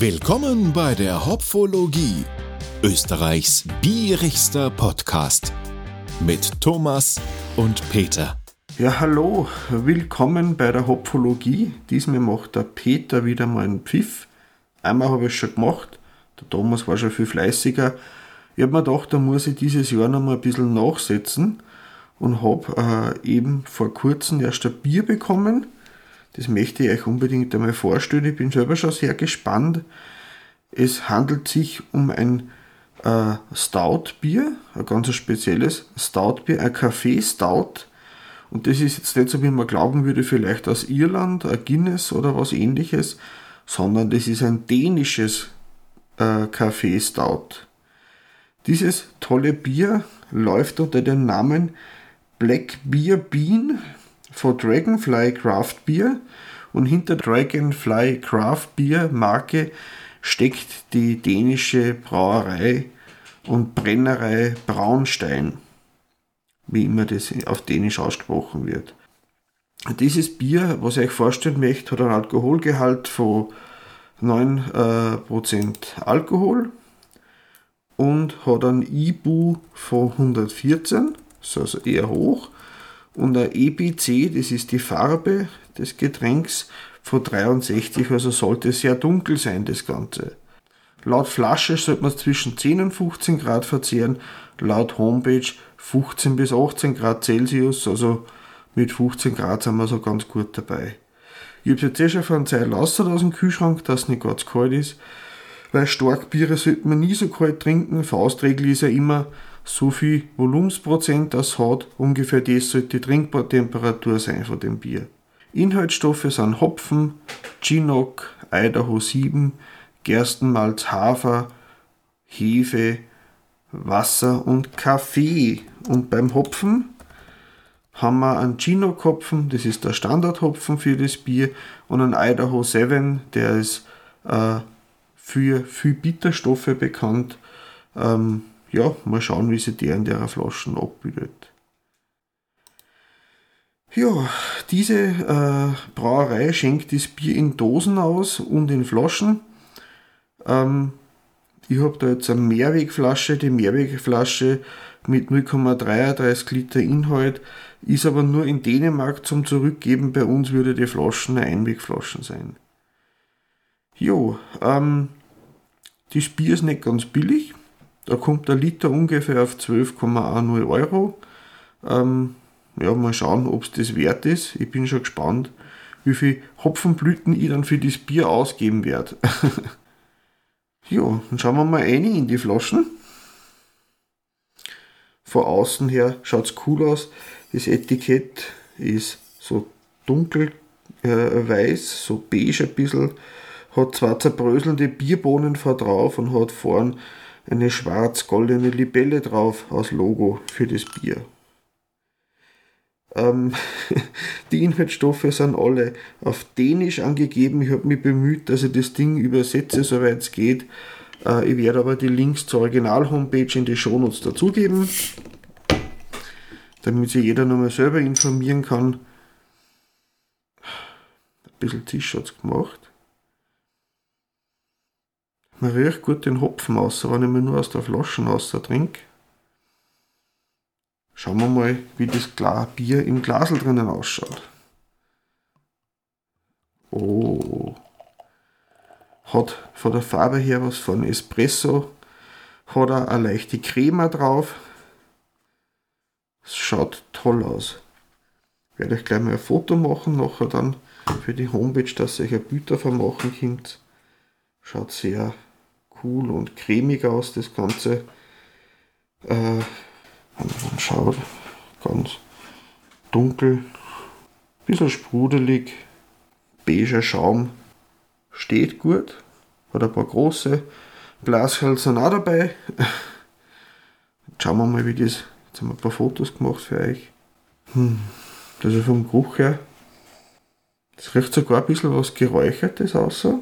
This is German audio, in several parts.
Willkommen bei der Hopfologie, Österreichs bierigster Podcast mit Thomas und Peter. Ja, hallo, willkommen bei der Hopfologie. Diesmal macht der Peter wieder mal einen Pfiff. Einmal habe ich es schon gemacht, der Thomas war schon viel fleißiger. Ich habe mir gedacht, da muss ich dieses Jahr noch mal ein bisschen nachsetzen und habe äh, eben vor kurzem erst ein Bier bekommen das möchte ich euch unbedingt einmal vorstellen. Ich bin selber schon sehr gespannt. Es handelt sich um ein äh, Stout-Bier, ein ganz spezielles Stout-Bier, ein Kaffee-Stout. Und das ist jetzt nicht so, wie man glauben würde, vielleicht aus Irland, ein Guinness oder was ähnliches, sondern das ist ein dänisches äh, Kaffee-Stout. Dieses tolle Bier läuft unter dem Namen Black Beer Bean von Dragonfly Craft Beer. Und hinter Dragonfly Craft Beer Marke steckt die dänische Brauerei und Brennerei Braunstein, wie immer das auf Dänisch ausgesprochen wird. Dieses Bier, was ich euch vorstellen möchte, hat einen Alkoholgehalt von 9% äh, Alkohol und hat einen IBU von 114, ist also eher hoch und ein EBC, das ist die Farbe des Getränks, von 63, also sollte sehr dunkel sein, das Ganze. Laut Flasche sollte man es zwischen 10 und 15 Grad verzehren, laut Homepage 15 bis 18 Grad Celsius, also mit 15 Grad sind wir so ganz gut dabei. Ich habe jetzt eh schon von Zeit aus dem Kühlschrank, dass es nicht ganz kalt ist, weil Starkbiere sollte man nie so kalt trinken. Faustregel ist ja immer so viel Volumensprozent das hat, ungefähr das sollte die Trinkbartemperatur sein von dem Bier. Inhaltsstoffe sind Hopfen, Chinook, Idaho 7, Gerstenmalz, Hafer, Hefe, Wasser und Kaffee. Und beim Hopfen haben wir einen Chinook-Hopfen, das ist der Standardhopfen für das Bier, und einen Idaho 7, der ist äh, für viel Bitterstoffe bekannt. Ähm, ja, mal schauen, wie sich der in der Flaschen abbildet. Ja, diese äh, Brauerei schenkt das Bier in Dosen aus und in Flaschen. Ähm, ich habe da jetzt eine Mehrwegflasche. Die Mehrwegflasche mit 0,33 Liter Inhalt ist aber nur in Dänemark zum Zurückgeben. Bei uns würde die Flaschen eine Einwegflaschen sein. Jo, ähm, das Bier ist nicht ganz billig. Da kommt der Liter ungefähr auf 12,10 Euro. Ähm, ja, mal schauen, ob es das wert ist. Ich bin schon gespannt, wie viel Hopfenblüten ich dann für das Bier ausgeben werde. ja, dann schauen wir mal rein in die Flaschen. Von außen her schaut es cool aus. Das Etikett ist so dunkel äh, so beige ein bisschen. Hat zwei zerbröselnde Bierbohnen vor drauf und hat vorn eine schwarz-goldene Libelle drauf als Logo für das Bier. Ähm, die Inhaltsstoffe sind alle auf Dänisch angegeben. Ich habe mich bemüht, dass ich das Ding übersetze, soweit es geht. Äh, ich werde aber die Links zur Original-Homepage in die Shownotes dazugeben, damit sich jeder nochmal selber informieren kann. Ein bisschen Zisch hat es gemacht. Man riecht gut den Hopfen aus, wenn ich mir nur aus der Flasche raus trinke. Schauen wir mal, wie das Bier im Glasel drinnen ausschaut. Oh. Hat von der Farbe her was von Espresso. Hat er eine leichte Creme drauf. Es schaut toll aus. Ich werde euch gleich mal ein Foto machen, nachher dann für die Homepage, dass ihr euch ein Bild davon machen könnt. Schaut sehr cool und cremig aus, das Ganze. Äh, man schaut, ganz dunkel, bisschen sprudelig, beiger Schaum, steht gut, hat ein paar große Glashölzer auch dabei. Jetzt schauen wir mal, wie das, jetzt haben wir ein paar Fotos gemacht für euch. Hm, das ist vom Geruch her, das riecht sogar ein bisschen was Geräuchertes außer.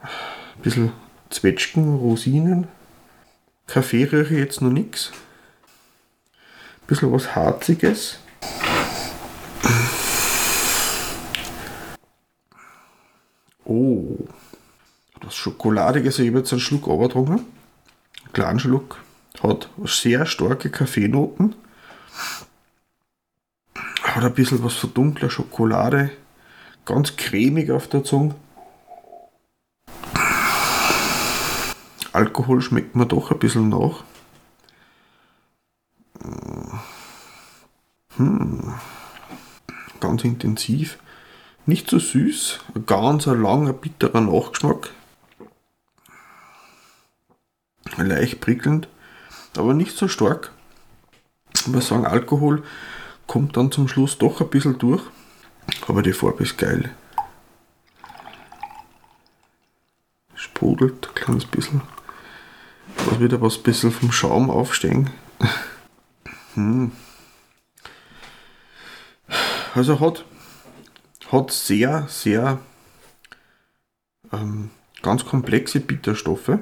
Ein bisschen Zwetschgen, Rosinen. Kaffee rieche ich jetzt noch nichts. Bisschen was Harziges. Oh, das Schokoladiges. Ich habe jetzt einen Schluck runtergetrunken. Einen kleinen Schluck. Hat sehr starke Kaffeenoten. Hat ein bisschen was von dunkler Schokolade. Ganz cremig auf der Zunge. Alkohol schmeckt mir doch ein bisschen nach. Hm. Ganz intensiv. Nicht so süß, ein ganz ein langer, bitterer Nachgeschmack. Leicht prickelnd, aber nicht so stark. Ich muss sagen, Alkohol kommt dann zum Schluss doch ein bisschen durch. Aber die Farbe ist geil. Sprudelt ein kleines bisschen. Da wieder was bisschen vom Schaum aufstehen. hm. Also hat, hat sehr, sehr ähm, ganz komplexe Bitterstoffe.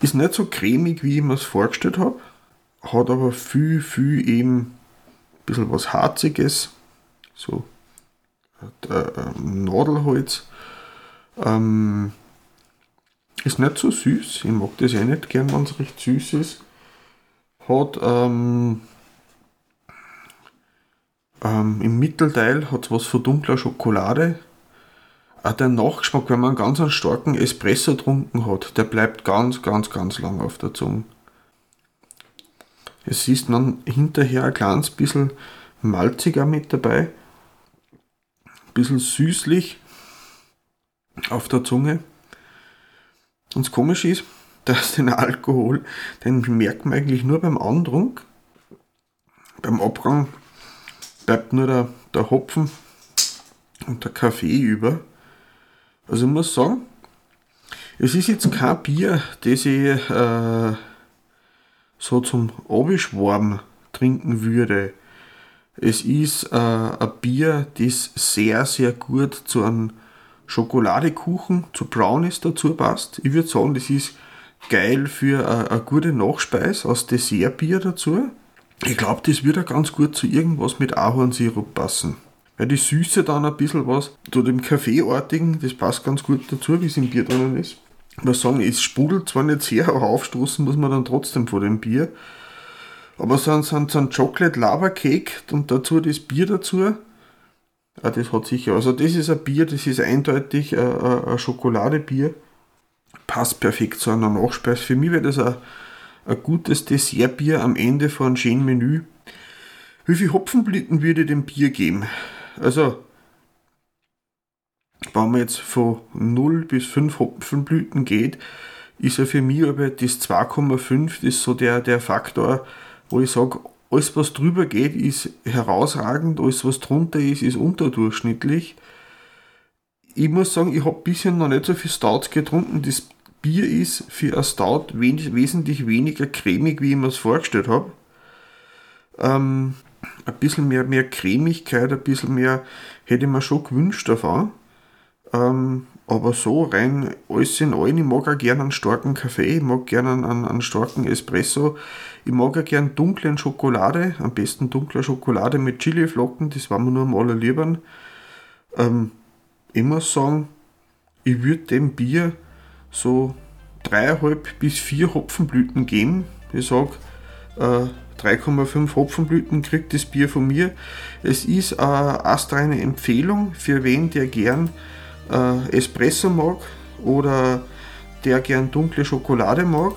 Ist nicht so cremig, wie ich mir es vorgestellt habe. Hat aber viel, viel eben ein bisschen was Harziges. So äh, äh, Nadelholz. Ähm, ist nicht so süß. Ich mag das eh nicht gern, wenn es recht süß ist. Hat ähm, ähm, im Mittelteil hat was von dunkler Schokolade. Auch der Nachgeschmack, wenn man einen ganz einen starken Espresso getrunken hat, der bleibt ganz, ganz, ganz lang auf der Zunge. Es ist dann hinterher ein kleines bisschen malziger mit dabei. Ein bisschen süßlich auf der Zunge. Und das Komische ist, dass den Alkohol, den merkt man eigentlich nur beim Andrunk. Beim Abgang bleibt nur der, der Hopfen und der Kaffee über. Also ich muss sagen, es ist jetzt kein Bier, das ich äh, so zum Abischwarm trinken würde. Es ist äh, ein Bier, das sehr, sehr gut zu einem Schokoladekuchen, zu Brownies dazu passt. Ich würde sagen, das ist geil für eine, gute Nachspeise aus Dessertbier dazu. Ich glaube, das würde ganz gut zu irgendwas mit Ahornsirup passen. Weil die Süße dann ein bisschen was zu dem Kaffeeartigen, das passt ganz gut dazu, wie es im Bier drinnen ist. Ich muss sagen, es sprudelt zwar nicht sehr, aber aufstoßen muss man dann trotzdem vor dem Bier. Aber so ein, so ein, so ein Chocolate Lava Cake und dazu das Bier dazu, Ah, das hat sicher. Also das ist ein Bier, das ist eindeutig ein, ein Schokoladebier. Passt perfekt zu einer Nachspeise. Für mich wäre das ein, ein gutes Dessertbier am Ende von einem schönen Menü. Wie viele Hopfenblüten würde dem Bier geben? Also, wenn man jetzt von 0 bis 5 Hopfenblüten geht, ist er für mich aber das 2,5, das ist so der, der Faktor, wo ich sage, alles, was drüber geht, ist herausragend, alles, was drunter ist, ist unterdurchschnittlich. Ich muss sagen, ich habe bisher noch nicht so viel Stouts getrunken. Das Bier ist für ein Stout wesentlich weniger cremig, wie ich mir es vorgestellt habe. Ähm, ein bisschen mehr, mehr Cremigkeit, ein bisschen mehr hätte ich mir schon gewünscht davon. Ähm, aber so rein alles in allem, ich mag auch gerne einen starken Kaffee, ich mag gerne einen, einen starken Espresso, ich mag auch gerne dunklen Schokolade, am besten dunkler Schokolade mit Chiliflocken, das war mir nur am allerliebsten. Ähm, ich muss sagen, ich würde dem Bier so dreieinhalb bis vier Hopfenblüten geben. Ich sage, äh, 3,5 Hopfenblüten kriegt das Bier von mir. Es ist eine astreine Empfehlung für wen, der gern äh, Espresso mag oder der gern dunkle Schokolade mag.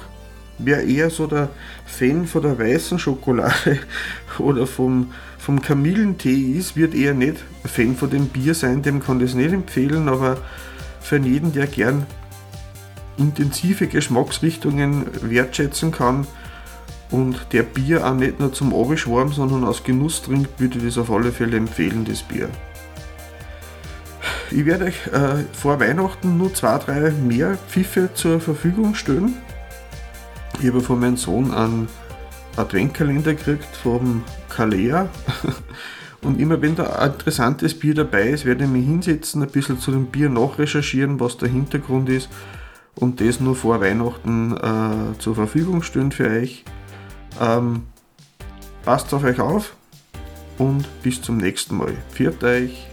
Wer eher so der Fan von der weißen Schokolade oder vom, vom Kamillentee ist, wird eher nicht Fan von dem Bier sein, dem kann das nicht empfehlen, aber für jeden, der gern intensive Geschmacksrichtungen wertschätzen kann und der Bier auch nicht nur zum Abischwarm, sondern aus Genuss trinkt, würde ich das auf alle Fälle empfehlen, das Bier. Ich werde euch äh, vor Weihnachten nur zwei, drei mehr Pfiffe zur Verfügung stellen. Ich habe von meinem Sohn einen Adventkalender gekriegt vom Kalea. Und immer wenn da ein interessantes Bier dabei ist, werde ich mich hinsetzen, ein bisschen zu dem Bier nachrecherchieren, was der Hintergrund ist und das nur vor Weihnachten äh, zur Verfügung stellen für euch. Ähm, passt auf euch auf und bis zum nächsten Mal. Viert euch!